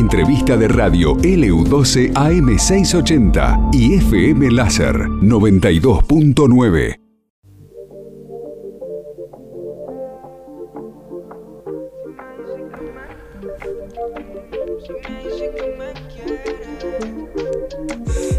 entrevista de radio LU12 AM680 y FM Láser 92.9.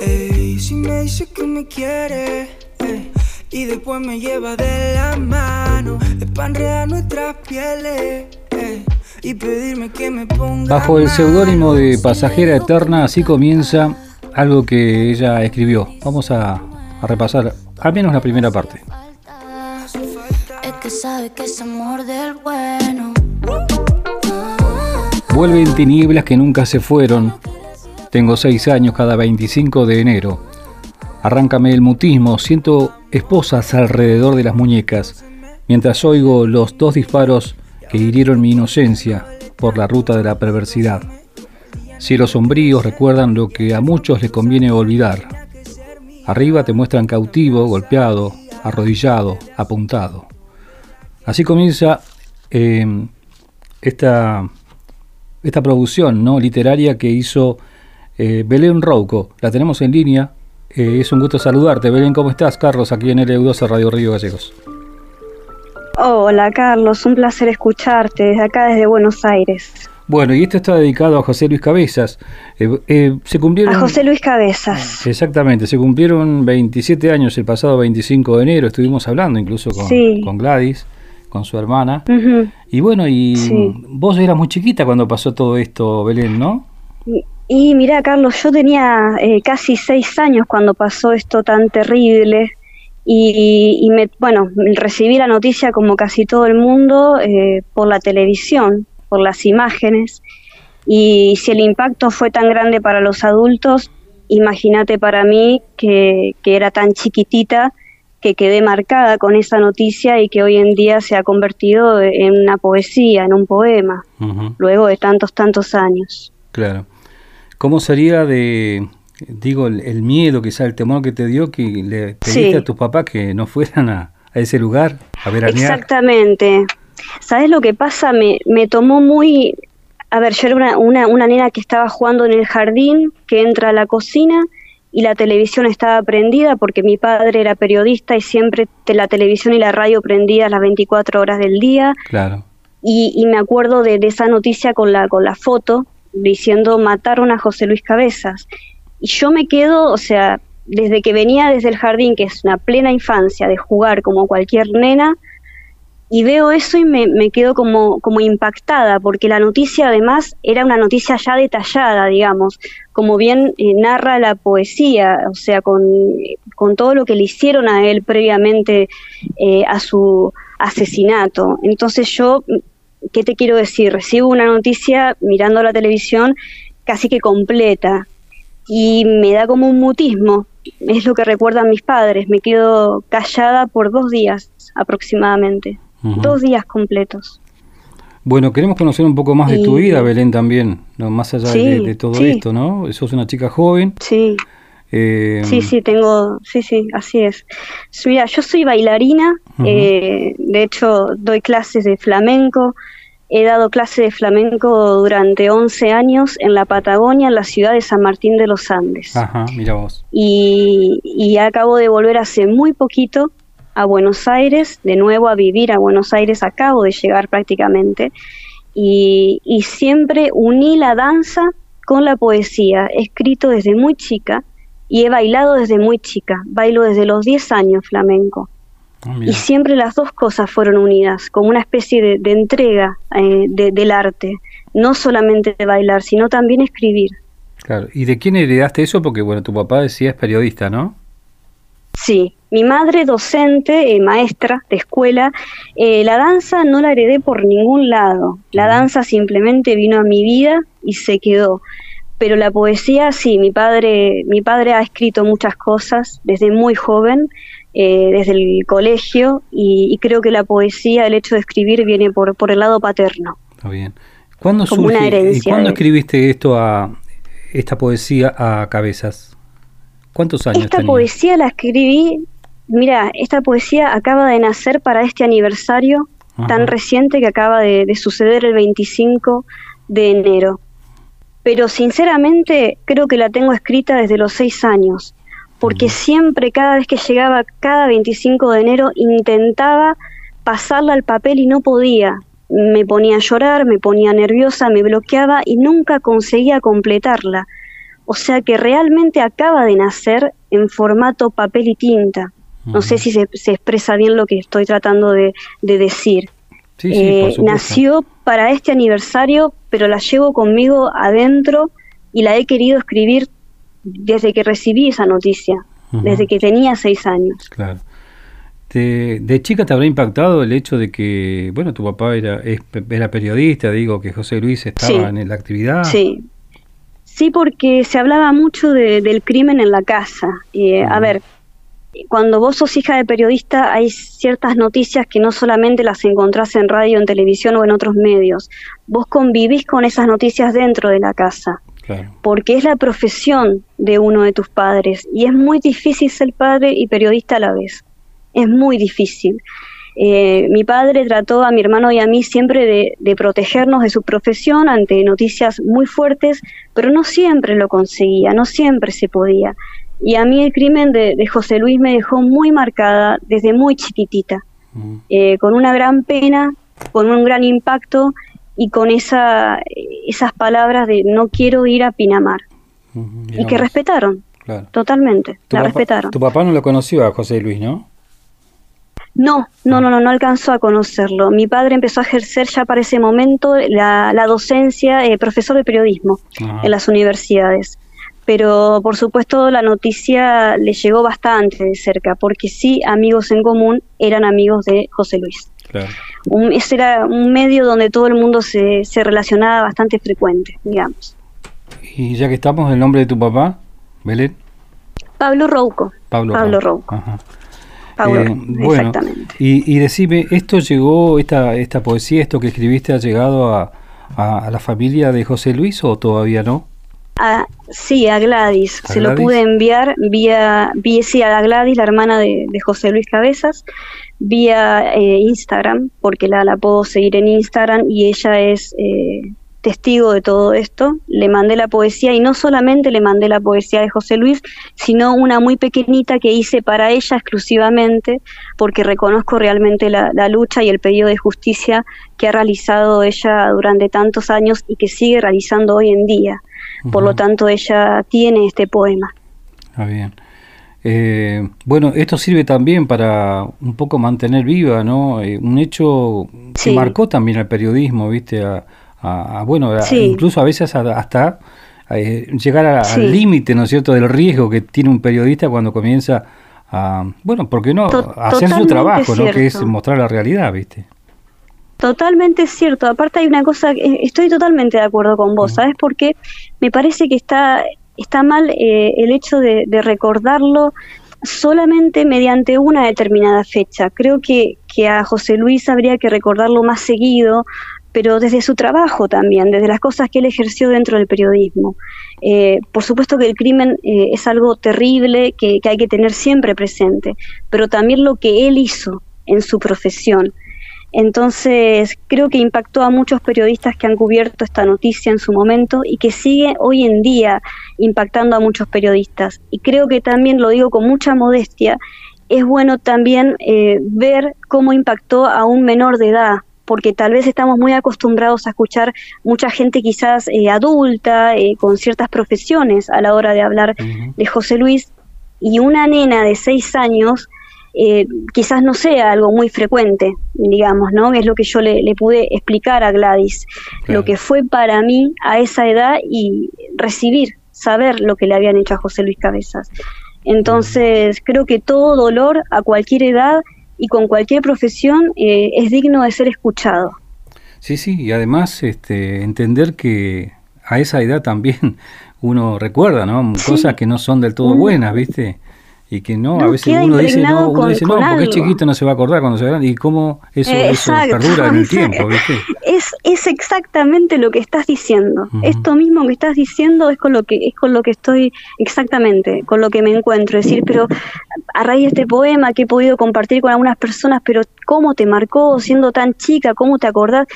Ey, si me dice que me quiere y después me lleva de la mano es para nuestras pieles Bajo el seudónimo de Pasajera Eterna, así comienza algo que ella escribió. Vamos a, a repasar al menos la primera parte. Vuelven tinieblas que nunca se fueron. Tengo seis años cada 25 de enero. Arráncame el mutismo, siento esposas alrededor de las muñecas, mientras oigo los dos disparos que hirieron mi inocencia por la ruta de la perversidad. Cielos sombríos recuerdan lo que a muchos les conviene olvidar. Arriba te muestran cautivo, golpeado, arrodillado, apuntado. Así comienza eh, esta, esta producción ¿no? literaria que hizo eh, Belén Rouco. La tenemos en línea. Eh, es un gusto saludarte. Belén, ¿cómo estás? Carlos, aquí en LU12 Radio Río Gallegos. Hola Carlos, un placer escucharte desde acá, desde Buenos Aires. Bueno, y esto está dedicado a José Luis Cabezas. Eh, eh, se cumplieron... A José Luis Cabezas. Exactamente, se cumplieron 27 años el pasado 25 de enero, estuvimos hablando incluso con, Sí. con Gladys, con su hermana. Y bueno, y Sí. vos eras muy chiquita cuando pasó todo esto, Belén, ¿no? Y, y mira Carlos, yo tenía eh, casi seis años cuando pasó esto tan terrible y, y me, bueno, recibí la noticia como casi todo el mundo eh, por la televisión, por las imágenes y si el impacto fue tan grande para los adultos, imagínate para mí que, que era tan chiquitita que quedé marcada con esa noticia y que hoy en día se ha convertido en una poesía, en un poema, luego de tantos, tantos años. claro. ¿Cómo sería de, digo, el, el miedo, quizá el temor que te dio que le pediste Sí. a tus papás que no fueran a, a ese lugar a veranear? Exactamente. ¿Sabes lo que pasa? Me, me tomó muy... A ver, yo era una, una, una nena que estaba jugando en el jardín, que entra a la cocina y la televisión estaba prendida porque mi padre era periodista y siempre te- la televisión y la radio prendidas las 24 horas del día. Claro. Y, y me acuerdo de, de esa noticia con la, con la foto diciendo mataron a José Luis Cabezas. Y yo me quedo, o sea, desde que venía desde el jardín, que es una plena infancia de jugar como cualquier nena, y veo eso y me, me quedo como, como impactada, porque la noticia además era una noticia ya detallada, digamos, como bien eh, narra la poesía, o sea, con, con todo lo que le hicieron a él previamente eh, a su asesinato. Entonces yo, ¿qué te quiero decir? Recibo una noticia mirando la televisión casi que completa y me da como un mutismo. Es lo que recuerdan mis padres. Me quedo callada por dos días aproximadamente. Dos días completos. Bueno, queremos conocer un poco más de tu vida, Belén, también, ¿no? más allá Sí, de, de todo sí. esto, ¿no? Sos una chica joven. Sí, eh, sí, sí, tengo, sí, sí, así es. Mira, yo soy bailarina, eh, de hecho doy clases de flamenco, he dado clases de flamenco durante 11 años en la Patagonia, en la ciudad de San Martín de los Andes. Ajá, mira vos. y, y acabo de volver hace muy poquito a Buenos Aires, de nuevo a vivir a Buenos Aires, acabo de llegar prácticamente, y, y siempre uní la danza con la poesía, he escrito desde muy chica y he bailado desde muy chica, bailo desde los 10 años flamenco. Ah, Y siempre las dos cosas fueron unidas, como una especie de, de entrega eh, de- del arte, no solamente de bailar, sino también escribir. Claro. ¿Y de quién heredaste eso? Porque, bueno, tu papá decía es periodista, ¿no? Sí, mi madre docente, eh, maestra de escuela, eh, la danza no la heredé por ningún lado, la danza simplemente vino a mi vida y se quedó. Pero la poesía sí, mi padre, mi padre ha escrito muchas cosas desde muy joven, eh, desde el colegio, y, y creo que la poesía, el hecho de escribir, viene por, por el lado paterno. Está bien. ¿Cuándo Como una surge y cuándo de- escribiste esto a esta poesía a cabezas? ¿Cuántos años Esta poesía la escribí, mira, esta poesía acaba de nacer para este aniversario Ajá. tan reciente que acaba de, de suceder el 25 de enero. pero sinceramente creo que la tengo escrita desde los seis años, porque siempre, cada vez que llegaba, cada 25 de enero, intentaba pasarla al papel y no podía. Me ponía a llorar, me ponía nerviosa, me bloqueaba y nunca conseguía completarla. O sea que realmente acaba de nacer en formato papel y tinta. No sé si se, expresa bien lo que estoy tratando de, decir. Eh, nació para este aniversario, pero la llevo conmigo adentro y la he querido escribir desde que recibí esa noticia, desde que tenía seis años. Claro. De, chica te habrá impactado el hecho de que, bueno, tu papá era, era periodista, digo, que José Luis estaba en la actividad. Sí, sí, porque se hablaba mucho del crimen en la casa. Eh, a ver, cuando vos sos hija de periodista hay ciertas noticias que no solamente las encontrás en radio, en televisión o en otros medios. Vos convivís con esas noticias dentro de la casa. Porque es la profesión de uno de tus padres y es muy difícil ser padre y periodista a la vez. Es muy difícil. Eh, mi padre trató a mi hermano y a mí siempre de, de, protegernos de su profesión ante noticias muy fuertes, pero no siempre lo conseguía, no siempre se podía. Y a mí el crimen de, José Luis me dejó muy marcada desde muy chiquitita, mm. eh, con una gran pena, con un gran impacto y con esa, esas palabras de no quiero ir a Pinamar. y que respetaron, totalmente, la respetaron. Tu papá no lo conoció a José Luis, ¿no? No, no, no, no, no alcanzó a conocerlo. Mi padre empezó a ejercer ya para ese momento la, docencia, eh, profesor de periodismo en las universidades pero por supuesto la noticia le llegó bastante de cerca, porque sí, amigos en común eran amigos de José Luis. Ese era un medio donde todo el mundo se, se relacionaba bastante frecuente, digamos. Y ya que estamos, ¿el nombre de tu papá, Belén? Pablo Rouco. Pablo, Pablo Rouco. Pablo, eh, exactamente. Y, y decime, ¿esto llegó, esta, esta poesía, esto que escribiste, ha llegado a, a la familia de José Luis o todavía no? A, sí, a Gladys. Se lo pude enviar vía, vía sí, a Gladys, la hermana de, José Luis Cabezas, vía eh, Instagram, porque la, la puedo seguir en Instagram y ella es eh, testigo de todo esto. Le mandé la poesía y no solamente le mandé la poesía de José Luis, sino una muy pequeñita que hice para ella exclusivamente, porque reconozco realmente la, la lucha y el pedido de justicia que ha realizado ella durante tantos años y que sigue realizando hoy en día. Por lo tanto, ella tiene este poema. Ah, bien. Eh, bueno, esto sirve también para un poco mantener viva, ¿no? Eh, un hecho que marcó también al periodismo, ¿viste? A, bueno, incluso a veces hasta eh, llegar al límite, ¿no es cierto?, del riesgo que tiene un periodista cuando comienza a, bueno, ¿por qué no? a hacer su trabajo, ¿no? Que es mostrar la realidad, ¿viste? Totalmente cierto. Aparte hay una cosa, estoy totalmente de acuerdo con vos, ¿sabes por qué? Me parece que está, está mal eh, el hecho de, recordarlo solamente mediante una determinada fecha. Creo que, a José Luis habría que recordarlo más seguido, pero desde su trabajo también, desde las cosas que él ejerció dentro del periodismo. Eh, por supuesto que el crimen eh, es algo terrible que, hay que tener siempre presente, pero también lo que él hizo en su profesión. Entonces, creo que impactó a muchos periodistas que han cubierto esta noticia en su momento y que sigue hoy en día impactando a muchos periodistas. Y creo que también, lo digo con mucha modestia, es bueno también eh, ver cómo impactó a un menor de edad, porque tal vez estamos muy acostumbrados a escuchar mucha gente quizás eh, adulta, eh, con ciertas profesiones a la hora de hablar de José Luis, y una nena de seis años eh, quizás no sea algo muy frecuente, digamos, ¿no? Es lo que yo le, pude explicar a Gladys, lo que fue para mí a esa edad y recibir, saber lo que le habían hecho a José Luis Cabezas. Entonces, creo que todo dolor a cualquier edad y con cualquier profesión eh, es digno de ser escuchado. Sí, sí, y además este, entender que a esa edad también uno recuerda, ¿no? Cosas que no son del todo buenas, ¿viste? Y que no, a veces uno dice no, uno dice no, porque es chiquito no se va a acordar cuando se grande. Y cómo eso, perdura en el tiempo, ¿viste? Es, es exactamente lo que estás diciendo. Esto mismo que estás diciendo es con lo que es con lo que estoy exactamente, con lo que me encuentro, es decir, pero a raíz de este poema que he podido compartir con algunas personas, pero cómo te marcó siendo tan chica, cómo te acordás,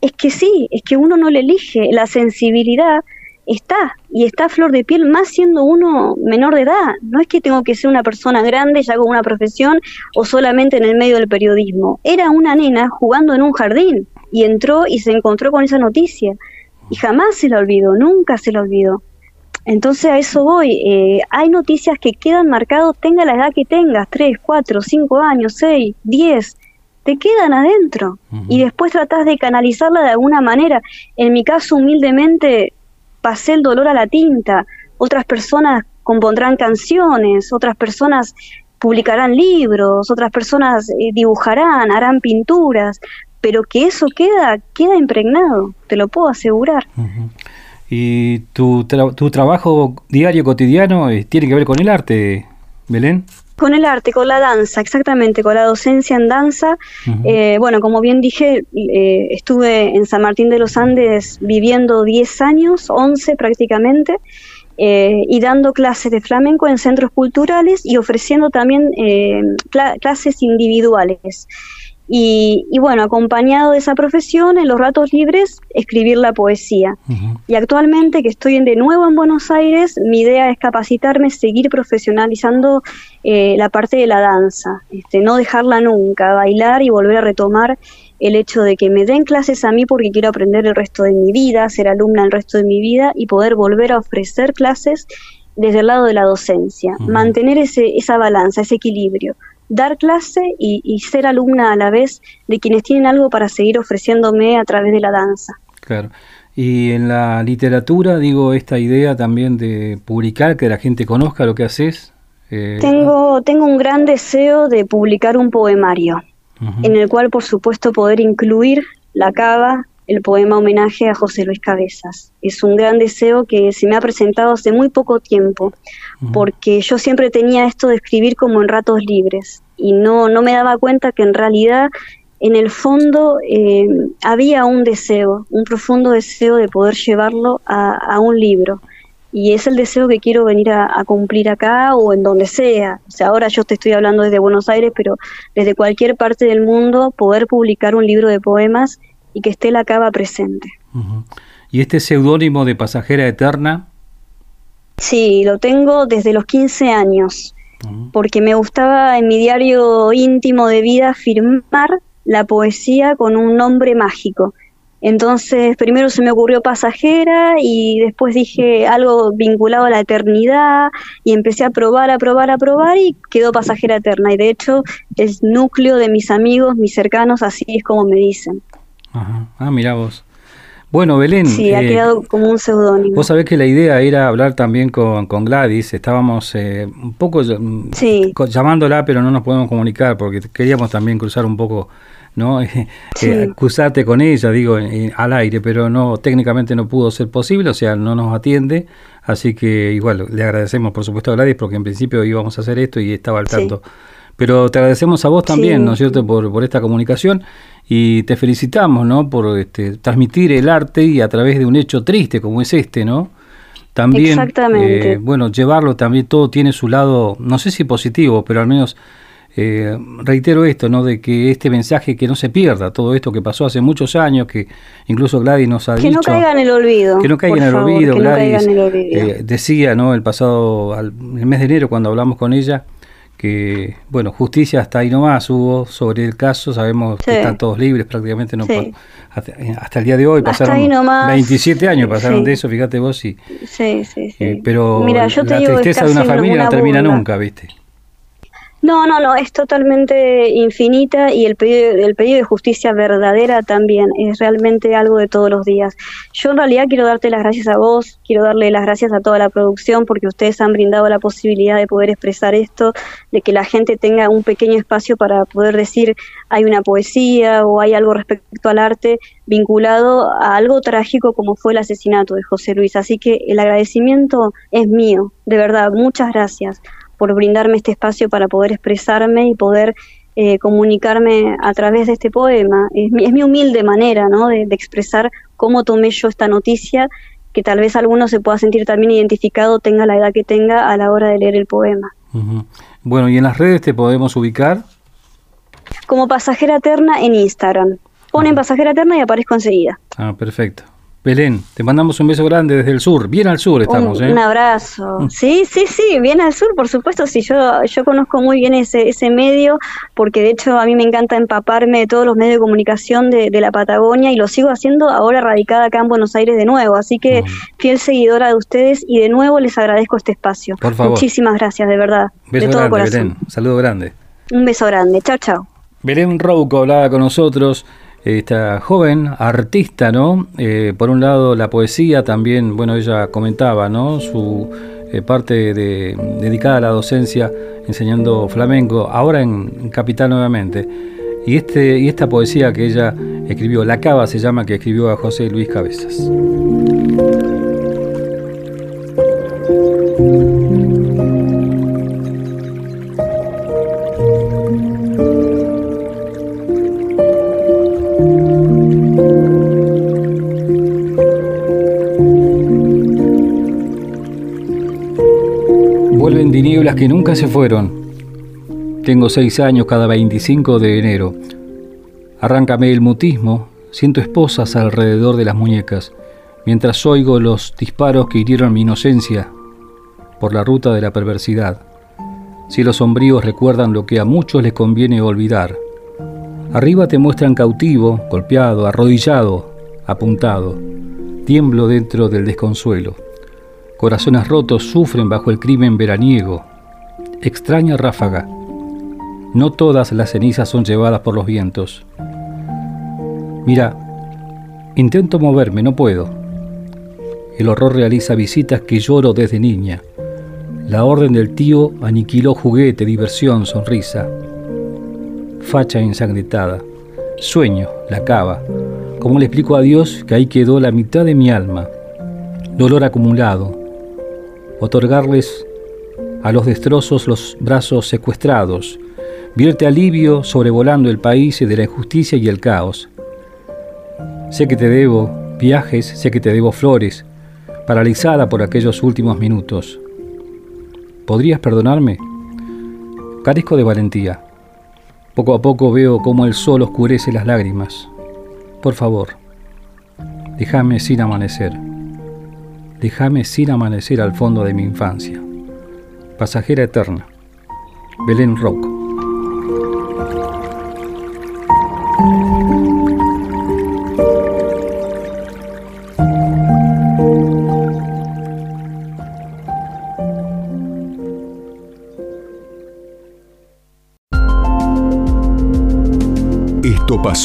es que sí, es que uno no le elige la sensibilidad está, y está a flor de piel, más siendo uno menor de edad. No es que tengo que ser una persona grande ya con una profesión o solamente en el medio del periodismo. Era una nena jugando en un jardín y entró y se encontró con esa noticia. Y jamás se la olvidó, nunca se la olvidó. Entonces a eso voy. Eh, hay noticias que quedan marcados, tenga la edad que tengas, 3, 4, 5 años, 6, 10, te quedan adentro. Y después tratás de canalizarla de alguna manera. En mi caso, humildemente, pasé el dolor a la tinta. Otras personas compondrán canciones, otras personas publicarán libros, otras personas eh, dibujarán, harán pinturas, pero que eso queda, queda impregnado, te lo puedo asegurar. ¿Y tu, tu trabajo diario, cotidiano, eh, tiene que ver con el arte, Belén? Con el arte, con la danza, exactamente, con la docencia en danza. Eh, bueno, como bien dije, eh, estuve en San Martín de los Andes viviendo 10 años, 11 prácticamente, y dando clases de flamenco en centros culturales y ofreciendo también clases individuales. Y, bueno, acompañado de esa profesión, en los ratos libres, escribir la poesía. Y actualmente que estoy de nuevo en Buenos Aires, mi idea es capacitarme, seguir profesionalizando eh, la parte de la danza, este, no dejarla nunca, bailar y volver a retomar el hecho de que me den clases a mí porque quiero aprender el resto de mi vida, ser alumna el resto de mi vida y poder volver a ofrecer clases desde el lado de la docencia, mantener ese, esa balanza, ese equilibrio dar clase y, ser alumna a la vez de quienes tienen algo para seguir ofreciéndome a través de la danza. Claro. Y en la literatura, digo, esta idea también de publicar, que la gente conozca lo que haces. Eh, tengo, tengo un gran deseo de publicar un poemario, en el cual, por supuesto, poder incluir la cava, el poema homenaje a José Luis Cabezas. Es un gran deseo que se me ha presentado hace muy poco tiempo, porque yo siempre tenía esto de escribir como en ratos libres y no, no me daba cuenta que en realidad en el fondo eh, había un deseo, un profundo deseo de poder llevarlo a, un libro. Y es el deseo que quiero venir a, cumplir acá o en donde sea. O sea, ahora yo te estoy hablando desde Buenos Aires, pero desde cualquier parte del mundo poder publicar un libro de poemas y que esté la cava presente. ¿Y este seudónimo de Pasajera Eterna? Sí, lo tengo desde los 15 años, porque me gustaba en mi diario íntimo de vida firmar la poesía con un nombre mágico. Entonces, primero se me ocurrió pasajera y después dije algo vinculado a la eternidad y empecé a probar, a probar, a probar y quedó pasajera eterna. Y de hecho, es núcleo de mis amigos, mis cercanos, así es como me dicen. Ah, mira vos. Bueno, Belén. Sí, ha eh, quedado como un seudónimo. Vos sabés que la idea era hablar también con, Gladys. Estábamos eh, un poco llamándola, pero no nos podemos comunicar porque queríamos también cruzar un poco, ¿no? Eh, cruzarte con ella, digo, al aire, pero no técnicamente no pudo ser posible, o sea, no nos atiende. Así que igual le agradecemos, por supuesto, a Gladys porque en principio íbamos a hacer esto y estaba al tanto. Pero te agradecemos a vos también, ¿no es cierto?, por, por esta comunicación y te felicitamos, ¿no?, por este, transmitir el arte y a través de un hecho triste como es este, ¿no? También, eh, bueno, llevarlo también, todo tiene su lado, no sé si positivo, pero al menos eh, reitero esto, ¿no? De que este mensaje que no se pierda, todo esto que pasó hace muchos años, que incluso Gladys nos ha dicho... Que no caiga en el olvido. Que no caiga en el olvido, Gladys. Eh, decía, ¿no? El pasado, al, el mes de enero, cuando hablamos con ella, que, bueno, justicia hasta ahí nomás hubo sobre el caso, sabemos que están todos libres prácticamente, no hasta, el día de hoy pasaron 27 años pasaron de eso, fíjate vos, y, sí, sí, eh, pero la tristeza de una familia no termina nunca, ¿viste? No, no, no, es totalmente infinita y el pedido, el pedido de justicia verdadera también es realmente algo de todos los días. Yo en realidad quiero darte las gracias a vos, quiero darle las gracias a toda la producción porque ustedes han brindado la posibilidad de poder expresar esto, de que la gente tenga un pequeño espacio para poder decir hay una poesía o hay algo respecto al arte vinculado a algo trágico como fue el asesinato de José Luis. Así que el agradecimiento es mío, de verdad, muchas gracias por brindarme este espacio para poder expresarme y poder eh, comunicarme a través de este poema. Es mi, humilde manera ¿no? de, expresar cómo tomé yo esta noticia, que tal vez alguno se pueda sentir también identificado, tenga la edad que tenga a la hora de leer el poema. Bueno, ¿y en las redes te podemos ubicar? Como pasajera eterna en Instagram. Ponen pasajera eterna y aparezco enseguida. Ah, perfecto. Belén, te mandamos un beso grande desde el sur, bien al sur estamos. Un, ¿eh? un abrazo. Mm. Sí, sí, sí, bien al sur, por supuesto. Sí, yo, yo conozco muy bien ese, ese medio, porque de hecho a mí me encanta empaparme de todos los medios de comunicación de, la Patagonia y lo sigo haciendo ahora radicada acá en Buenos Aires de nuevo. Así que mm. fiel seguidora de ustedes y de nuevo les agradezco este espacio. Por favor. Muchísimas gracias, de verdad. Beso de todo grande, corazón. Belén. Saludo grande. Un beso grande. Chao, chao. Belén Rouco hablaba con nosotros esta joven artista, ¿no? Eh, por un lado la poesía, también, bueno, ella comentaba, ¿no? Su eh, parte de, dedicada a la docencia, enseñando flamenco, ahora en, Capital nuevamente. Y, este, y esta poesía que ella escribió, La Cava se llama, que escribió a José Luis Cabezas. Nieblas que nunca se fueron. Tengo seis años cada 25 de enero. Arráncame el mutismo, siento esposas alrededor de las muñecas, mientras oigo los disparos que hirieron mi inocencia por la ruta de la perversidad. Cielos sombríos recuerdan lo que a muchos les conviene olvidar. Arriba te muestran cautivo, golpeado, arrodillado, apuntado. Tiemblo dentro del desconsuelo. Corazones rotos sufren bajo el crimen veraniego. Extraña ráfaga. No todas las cenizas son llevadas por los vientos. Mira, intento moverme, no puedo. El horror realiza visitas que lloro desde niña. La orden del tío aniquiló juguete, diversión, sonrisa. Facha ensangrentada. Sueño, la cava. ¿Cómo le explico a Dios que ahí quedó la mitad de mi alma? Dolor acumulado, otorgarles a los destrozos los brazos secuestrados, vierte alivio sobrevolando el país de la injusticia y el caos. Sé que te debo viajes, sé que te debo flores, paralizada por aquellos últimos minutos. ¿Podrías perdonarme? Carezco de valentía. Poco a poco veo cómo el sol oscurece las lágrimas. Por favor, déjame sin amanecer déjame sin amanecer al fondo de mi infancia. Pasajera eterna. Belén Rocco.